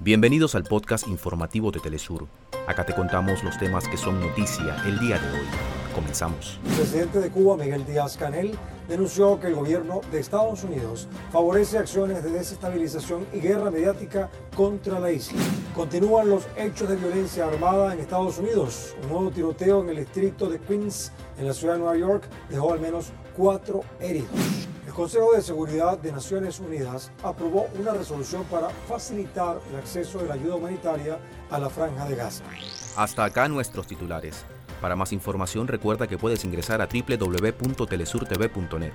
Bienvenidos al podcast informativo de Telesur. Acá te contamos los temas que son noticia el día de hoy. Comenzamos. El presidente de Cuba, Miguel Díaz Canel, denunció que el gobierno de Estados Unidos favorece acciones de desestabilización y guerra mediática contra la isla. Continúan los hechos de violencia armada en Estados Unidos. Un nuevo tiroteo en el distrito de Queens, en la ciudad de Nueva York, dejó al menos cuatro heridos. El Consejo de Seguridad de Naciones Unidas aprobó una resolución para facilitar el acceso de la ayuda humanitaria a la franja de Gaza. Hasta acá nuestros titulares. Para más información recuerda que puedes ingresar a www.telesurtv.net.